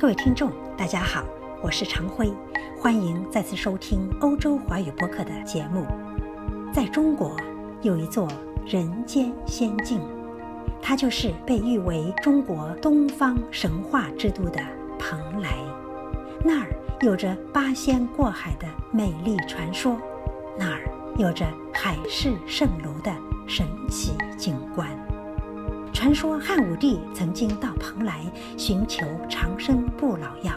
各位听众，大家好，我是常辉，欢迎再次收听欧洲华语播客的节目。在中国有一座人间仙境，它就是被誉为中国东方神话之都的蓬莱。那儿有着八仙过海的美丽传说，那儿有着海市蜃楼的神奇景观。传说汉武帝曾经到蓬莱寻求长生不老药。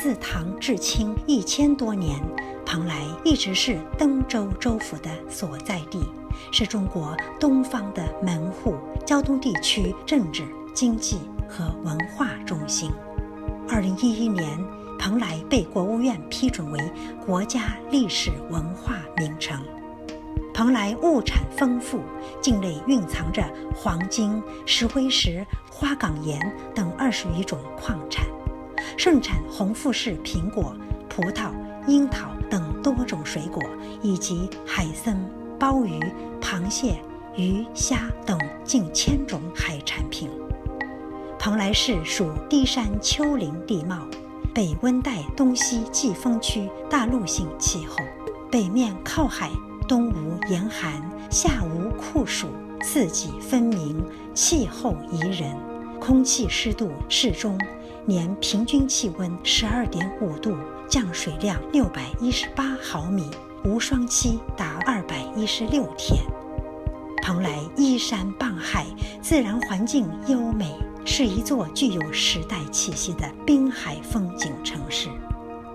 自唐至清一千多年，蓬莱一直是登州州府的所在地，是中国东方的门户，胶东地区政治、经济和文化中心。二零一一年，蓬莱被国务院批准为国家历史文化名城。蓬莱物产丰富，境内蕴藏着黄金、石灰石、花岗岩等二十余种矿产，盛产红富士苹果、葡萄、樱桃等多种水果，以及海参、鲍鱼、螃蟹、鱼虾等近千种海产品。蓬莱市属低山丘陵地貌，北温带东西季风区大陆性气候，北面靠海。冬无严寒，夏无酷暑，四季分明，气候宜人，空气湿度适中，年平均气温十二点五度，降水量六百一十八毫米，无霜期达二百一十六天。蓬莱依山傍海，自然环境优美，是一座具有时代气息的滨海风景城市。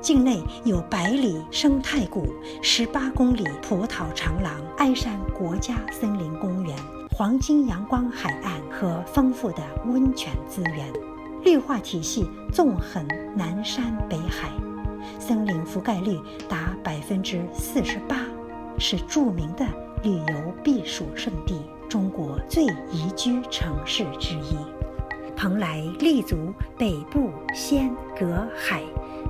境内有百里生态谷、十八公里葡萄长廊、哀山国家森林公园、黄金阳光海岸和丰富的温泉资源，绿化体系纵横南山北海，森林覆盖率达百分之四十八，是著名的旅游避暑胜地，中国最宜居城市之一。蓬莱立足北部仙阁海。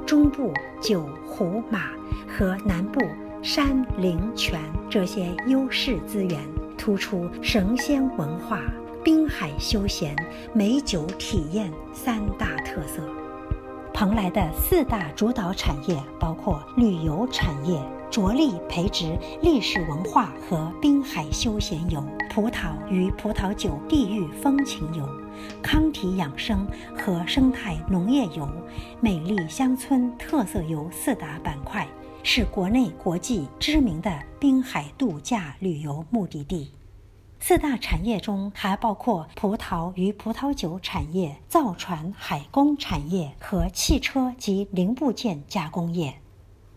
中部九湖马和南部山林泉这些优势资源，突出神仙文化、滨海休闲、美酒体验三大特色。蓬莱的四大主导产业包括旅游产业，着力培植历史文化和滨海休闲游；葡萄与葡萄酒地域风情游。康体养生和生态农业游、美丽乡村特色游四大板块，是国内国际知名的滨海度假旅游目的地。四大产业中还包括葡萄与葡萄酒产业、造船海工产业和汽车及零部件加工业。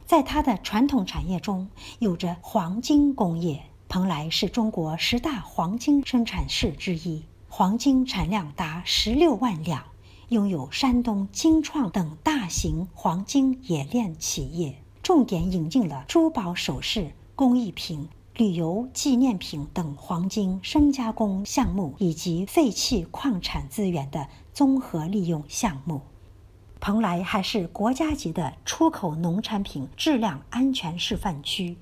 在它的传统产业中，有着黄金工业。蓬莱是中国十大黄金生产市之一。黄金产量达十六万两，拥有山东金创等大型黄金冶炼企业，重点引进了珠宝首饰、工艺品、旅游纪念品等黄金深加工项目，以及废弃矿产资源的综合利用项目。蓬莱还是国家级的出口农产品质量安全示范区。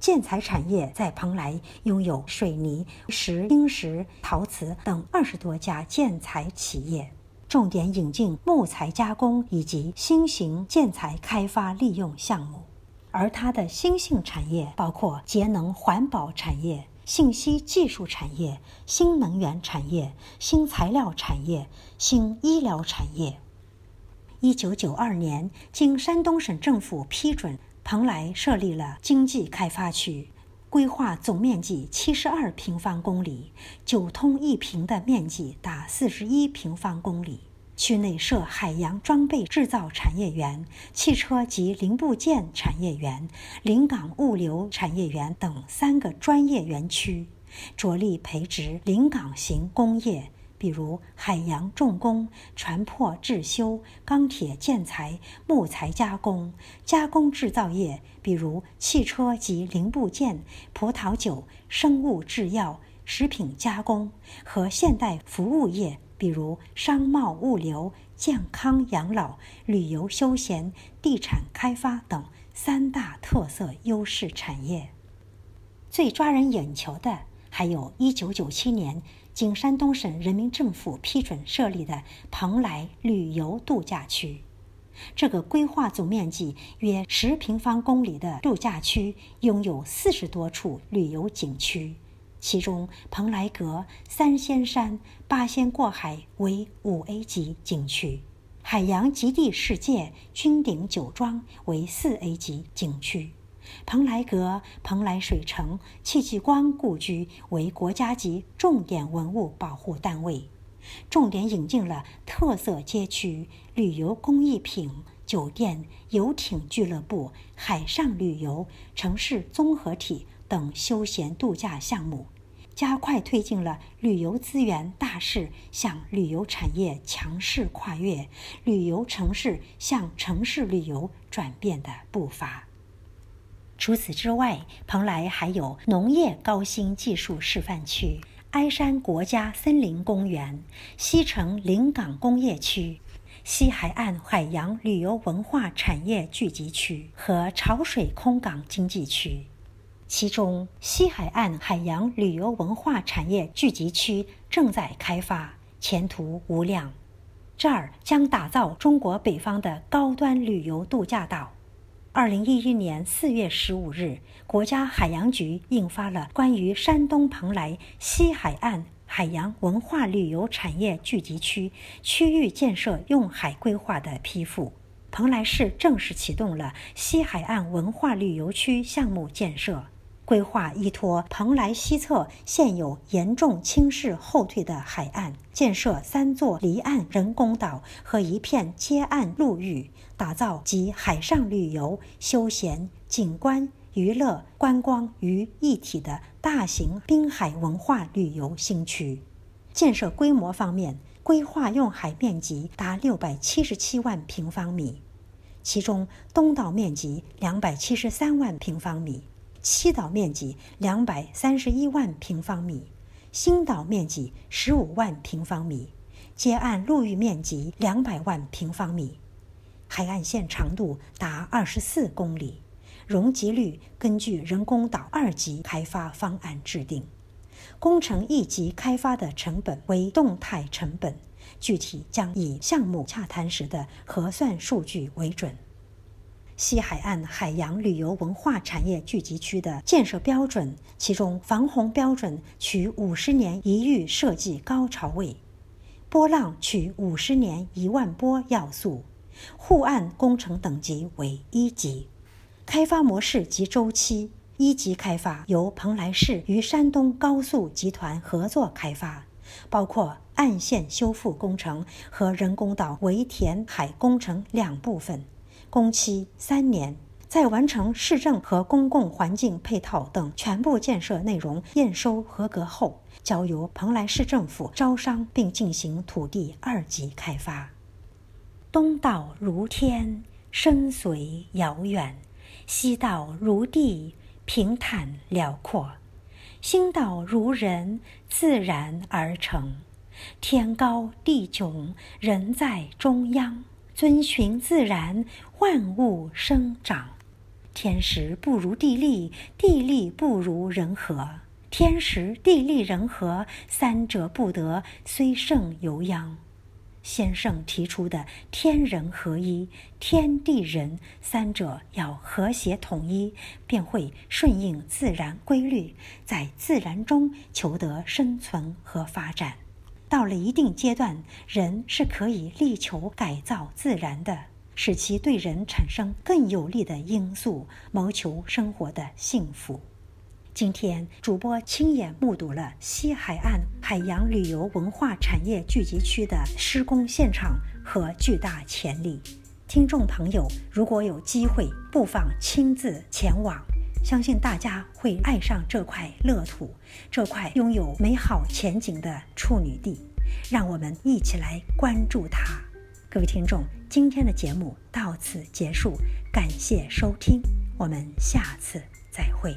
建材产业在蓬莱拥有水泥、石、青石、陶瓷等二十多家建材企业，重点引进木材加工以及新型建材开发利用项目。而它的新兴产业包括节能环保产业、信息技术产业、新能源产业、新材料产业、新医疗产业。一九九二年，经山东省政府批准。蓬莱设立了经济开发区，规划总面积七十二平方公里，九通一平的面积达四十一平方公里。区内设海洋装备制造产业园、汽车及零部件产业园、临港物流产业园等三个专业园区，着力培植临港型工业。比如海洋重工、船舶制修、钢铁建材、木材加工、加工制造业，比如汽车及零部件、葡萄酒、生物制药、食品加工和现代服务业，比如商贸物流、健康养老、旅游休闲、地产开发等三大特色优势产业。最抓人眼球的，还有一九九七年。经山东省人民政府批准设立的蓬莱旅游度假区。这个规划总面积约十平方公里的度假区，拥有四十多处旅游景区，其中蓬莱阁、三仙山、八仙过海为五 A 级景区，海洋极地世界、君顶酒庄为四 A 级景区，蓬莱阁、蓬莱水城、戚继光故居为国家级重点文物保护单位。重点引进了特色街区、旅游工艺品、酒店、游艇俱乐部、海上旅游、城市综合体等休闲度假项目，加快推进了旅游资源大势向旅游产业强势跨越、旅游城市向城市旅游转变的步伐。除此之外，蓬莱还有农业高新技术示范区。哀山国家森林公园、西城临港工业区、西海岸海洋旅游文化产业聚集区和潮水空港经济区，其中西海岸海洋旅游文化产业聚集区正在开发，前途无量。这儿将打造中国北方的高端旅游度假岛。二零一一年四月十五日，国家海洋局印发了关于山东蓬莱西海岸海洋文化旅游产业聚集区区域建设用海规划的批复，蓬莱市正式启动了西海岸文化旅游区项目建设。规划依托蓬莱西侧现有严重倾势后退的海岸，建设三座离岸人工岛和一片接岸陆域，打造集海上旅游、休闲、景观、娱乐、观光于一体的大型滨海文化旅游新区。建设规模方面，规划用海面积达六百七十七万平方米，其中东岛面积两百七十三万平方米。西岛面积两百三十一万平方米，新岛面积十五万平方米，接岸陆域面积两百万平方米，海岸线长度达二十四公里，容积率根据人工岛二级开发方案制定，工程一级开发的成本为动态成本，具体将以项目洽谈时的核算数据为准。西海岸海洋旅游文化产业聚集区的建设标准，其中防洪标准取五十年一遇设计高潮位，波浪取五十年一万波要素，护岸工程等级为一级，开发模式及周期，一级开发由蓬莱市与山东高速集团合作开发，包括岸线修复工程和人工岛围填海工程两部分。工期三年，在完成市政和公共环境配套等全部建设内容验收合格后，交由蓬莱市政府招商并进行土地二级开发。东道如天，深邃遥远；西道如地，平坦辽阔；心道如人，自然而成。天高地迥，人在中央。遵循自然，万物生长。天时不如地利，地利不如人和。天时、地利、人和三者不得，虽胜犹殃。先生提出的天人合一、天地人三者要和谐统一，便会顺应自然规律，在自然中求得生存和发展。到了一定阶段，人是可以力求改造自然的，使其对人产生更有利的因素，谋求生活的幸福。今天，主播亲眼目睹了西海岸海洋旅游文化产业聚集区的施工现场和巨大潜力。听众朋友，如果有机会，不妨亲自前往。相信大家会爱上这块乐土，这块拥有美好前景的处女地。让我们一起来关注它。各位听众，今天的节目到此结束，感谢收听，我们下次再会。